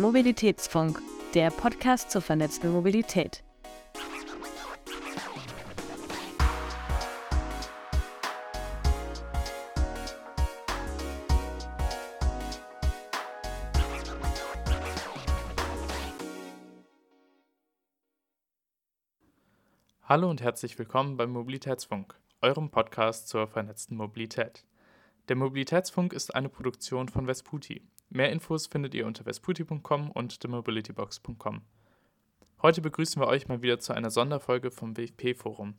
Mobilitätsfunk, der Podcast zur vernetzten Mobilität. Hallo und herzlich willkommen beim Mobilitätsfunk, eurem Podcast zur vernetzten Mobilität. Der Mobilitätsfunk ist eine Produktion von Vesputi. Mehr Infos findet ihr unter vesputi.com und themobilitybox.com. Heute begrüßen wir euch mal wieder zu einer Sonderfolge vom WFP-Forum.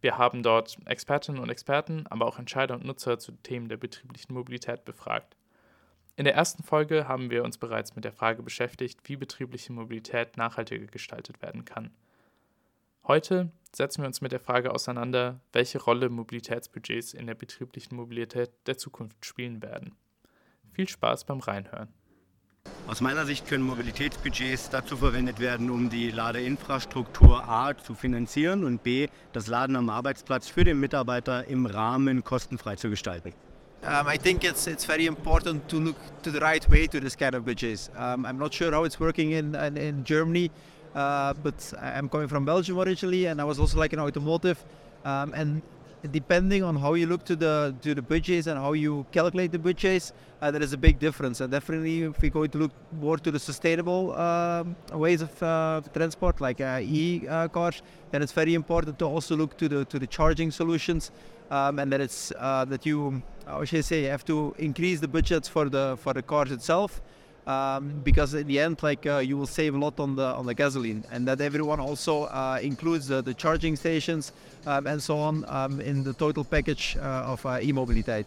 Wir haben dort Expertinnen und Experten, aber auch Entscheider und Nutzer zu Themen der betrieblichen Mobilität befragt. In der ersten Folge haben wir uns bereits mit der Frage beschäftigt, wie betriebliche Mobilität nachhaltiger gestaltet werden kann. Heute setzen wir uns mit der Frage auseinander, welche Rolle Mobilitätsbudgets in der betrieblichen Mobilität der Zukunft spielen werden. Viel Spaß beim Reinhören. Aus meiner Sicht können Mobilitätsbudgets dazu verwendet werden, um die Ladeinfrastruktur A zu finanzieren und B das Laden am Arbeitsplatz für den Mitarbeiter im Rahmen kostenfrei zu gestalten. Um, I think it's it's very important to look to the right way to this kind of budgets. Um, I'm not sure how it's working in in, in Germany. Uh, but I'm coming from Belgium originally, and I was also like in automotive. Um, and depending on how you look to the to the budgets and how you calculate the budgets, uh, there is a big difference. And definitely, if we're going to look more to the sustainable um, ways of uh, transport, like uh, e uh, then it's very important to also look to the to the charging solutions, um, and that it's uh, that you, I should I say, have to increase the budgets for the for the cars itself um, because in the end, like uh, you will save a lot on the on the gasoline, and that everyone also uh, includes uh, the charging stations um, and so on um, in the total package uh, of uh, E-Mobilität.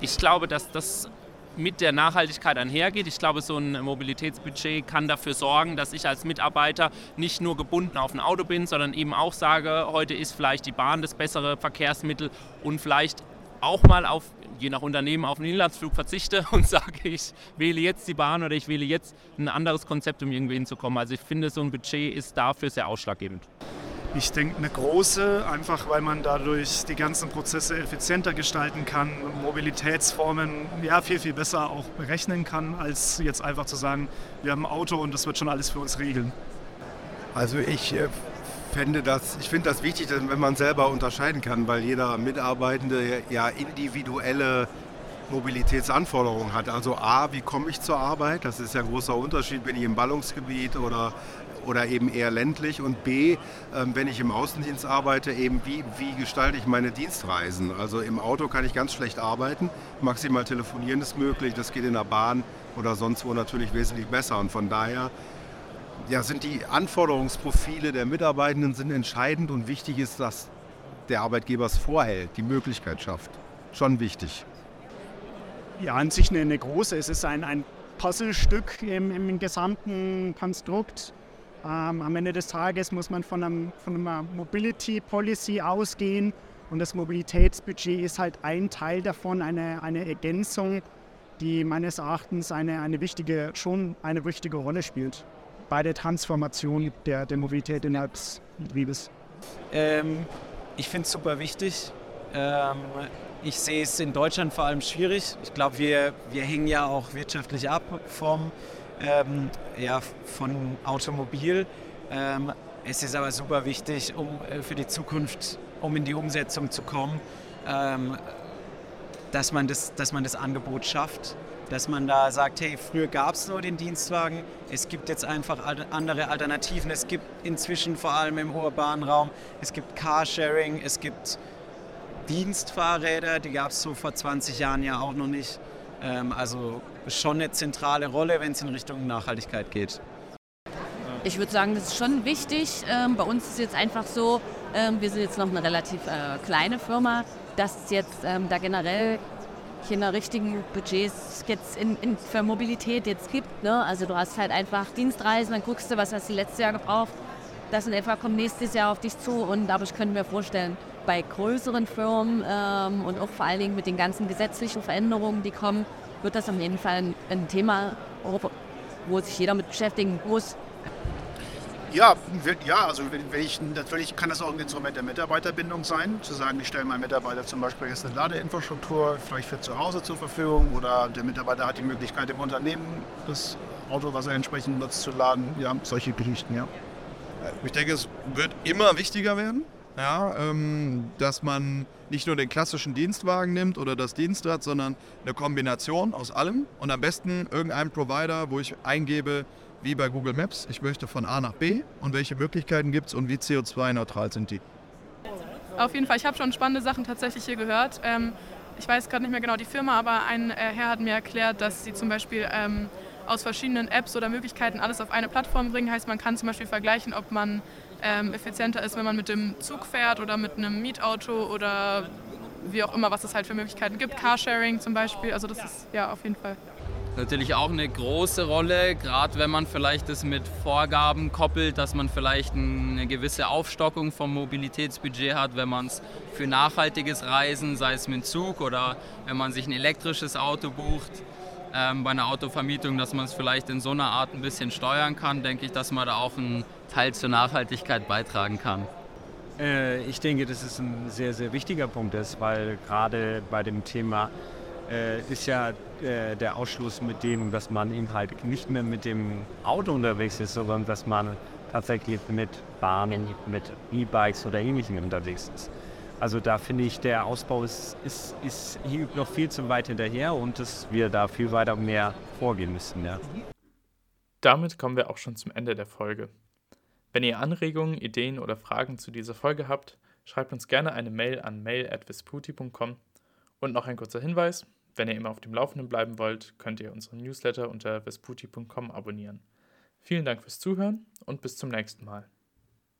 Ich glaube, dass das mit der Nachhaltigkeit einhergeht. Ich glaube, so ein Mobilitätsbudget kann dafür sorgen, dass ich als Mitarbeiter nicht nur gebunden auf ein Auto bin, sondern eben auch sage, heute ist vielleicht die Bahn das bessere Verkehrsmittel und vielleicht auch mal auf, je nach Unternehmen, auf einen Inlandsflug verzichte und sage, ich wähle jetzt die Bahn oder ich wähle jetzt ein anderes Konzept, um irgendwie hinzukommen. Also ich finde, so ein Budget ist dafür sehr ausschlaggebend. Ich denke, eine große, einfach weil man dadurch die ganzen Prozesse effizienter gestalten kann, Mobilitätsformen ja, viel, viel besser auch berechnen kann, als jetzt einfach zu sagen, wir haben ein Auto und das wird schon alles für uns regeln. Also ich äh, fände das, ich finde das wichtig, wenn man selber unterscheiden kann, weil jeder Mitarbeitende ja individuelle Mobilitätsanforderungen hat. Also A, wie komme ich zur Arbeit? Das ist ja ein großer Unterschied, bin ich im Ballungsgebiet oder, oder eben eher ländlich. Und B, ähm, wenn ich im Außendienst arbeite, eben wie, wie gestalte ich meine Dienstreisen? Also im Auto kann ich ganz schlecht arbeiten, maximal telefonieren ist möglich, das geht in der Bahn oder sonst wo natürlich wesentlich besser. Und von daher ja, sind die Anforderungsprofile der Mitarbeitenden sind entscheidend und wichtig ist, dass der Arbeitgeber es vorhält, die Möglichkeit schafft. Schon wichtig. Ja, an sich eine, eine große. Es ist ein, ein Puzzlestück im, im gesamten Konstrukt. Ähm, am Ende des Tages muss man von, einem, von einer Mobility Policy ausgehen und das Mobilitätsbudget ist halt ein Teil davon, eine, eine Ergänzung, die meines Erachtens eine, eine wichtige, schon eine wichtige Rolle spielt bei der Transformation der, der Mobilität innerhalb des Betriebes? Ähm, ich finde es super wichtig. Ähm, ich sehe es in Deutschland vor allem schwierig. Ich glaube, wir, wir hängen ja auch wirtschaftlich ab vom, ähm, ja, von Automobil. Ähm, es ist aber super wichtig, um äh, für die Zukunft, um in die Umsetzung zu kommen, ähm, dass, man das, dass man das Angebot schafft dass man da sagt, hey, früher gab es nur den Dienstwagen, es gibt jetzt einfach andere Alternativen. Es gibt inzwischen vor allem im urbanen Raum, es gibt Carsharing, es gibt Dienstfahrräder, die gab es so vor 20 Jahren ja auch noch nicht. Ähm, also schon eine zentrale Rolle, wenn es in Richtung Nachhaltigkeit geht. Ich würde sagen, das ist schon wichtig. Ähm, bei uns ist es jetzt einfach so, ähm, wir sind jetzt noch eine relativ äh, kleine Firma, dass jetzt da generell keine richtigen Budgets jetzt in, in, für Mobilität jetzt gibt. Ne? Also du hast halt einfach Dienstreisen, dann guckst du, was hast du letztes Jahr gebraucht. Das in etwa kommt nächstes Jahr auf dich zu und dadurch können wir vorstellen, bei größeren Firmen ähm, und auch vor allen Dingen mit den ganzen gesetzlichen Veränderungen, die kommen, wird das auf jeden Fall ein, ein Thema, wo sich jeder mit beschäftigen muss. Ja, ja, also wenn ich, natürlich kann das auch ein Instrument der Mitarbeiterbindung sein, zu sagen, ich stelle meinem Mitarbeiter zum Beispiel jetzt eine Ladeinfrastruktur vielleicht für zu Hause zur Verfügung oder der Mitarbeiter hat die Möglichkeit im Unternehmen das Auto, was er entsprechend nutzt, zu laden. Ja, solche Geschichten, ja. Ich denke, es wird immer wichtiger werden, ja, ähm, dass man nicht nur den klassischen Dienstwagen nimmt oder das Dienstrad, sondern eine Kombination aus allem und am besten irgendeinen Provider, wo ich eingebe, wie bei Google Maps, ich möchte von A nach B und welche Möglichkeiten gibt es und wie CO2-neutral sind die. Auf jeden Fall, ich habe schon spannende Sachen tatsächlich hier gehört. Ähm, ich weiß gerade nicht mehr genau die Firma, aber ein äh, Herr hat mir erklärt, dass sie zum Beispiel ähm, aus verschiedenen Apps oder Möglichkeiten alles auf eine Plattform bringen. Heißt, man kann zum Beispiel vergleichen, ob man ähm, effizienter ist, wenn man mit dem Zug fährt oder mit einem Mietauto oder wie auch immer, was es halt für Möglichkeiten gibt. Carsharing zum Beispiel. Also das ist ja auf jeden Fall natürlich auch eine große Rolle, gerade wenn man vielleicht das mit Vorgaben koppelt, dass man vielleicht eine gewisse Aufstockung vom Mobilitätsbudget hat, wenn man es für nachhaltiges Reisen, sei es mit Zug oder wenn man sich ein elektrisches Auto bucht, ähm, bei einer Autovermietung, dass man es vielleicht in so einer Art ein bisschen steuern kann, denke ich, dass man da auch einen Teil zur Nachhaltigkeit beitragen kann. Äh, ich denke, dass es ein sehr, sehr wichtiger Punkt ist, weil gerade bei dem Thema äh, ist ja äh, der Ausschluss mit dem, dass man eben halt nicht mehr mit dem Auto unterwegs ist, sondern dass man tatsächlich mit Bahnen, mit E-Bikes oder ähnlichem unterwegs ist. Also da finde ich, der Ausbau ist, ist, ist hier noch viel zu weit hinterher und dass wir da viel weiter mehr vorgehen müssen. Ja. Damit kommen wir auch schon zum Ende der Folge. Wenn ihr Anregungen, Ideen oder Fragen zu dieser Folge habt, schreibt uns gerne eine Mail an mail.visputi.com. Und noch ein kurzer Hinweis, wenn ihr immer auf dem Laufenden bleiben wollt, könnt ihr unseren Newsletter unter vesputi.com abonnieren. Vielen Dank fürs Zuhören und bis zum nächsten Mal.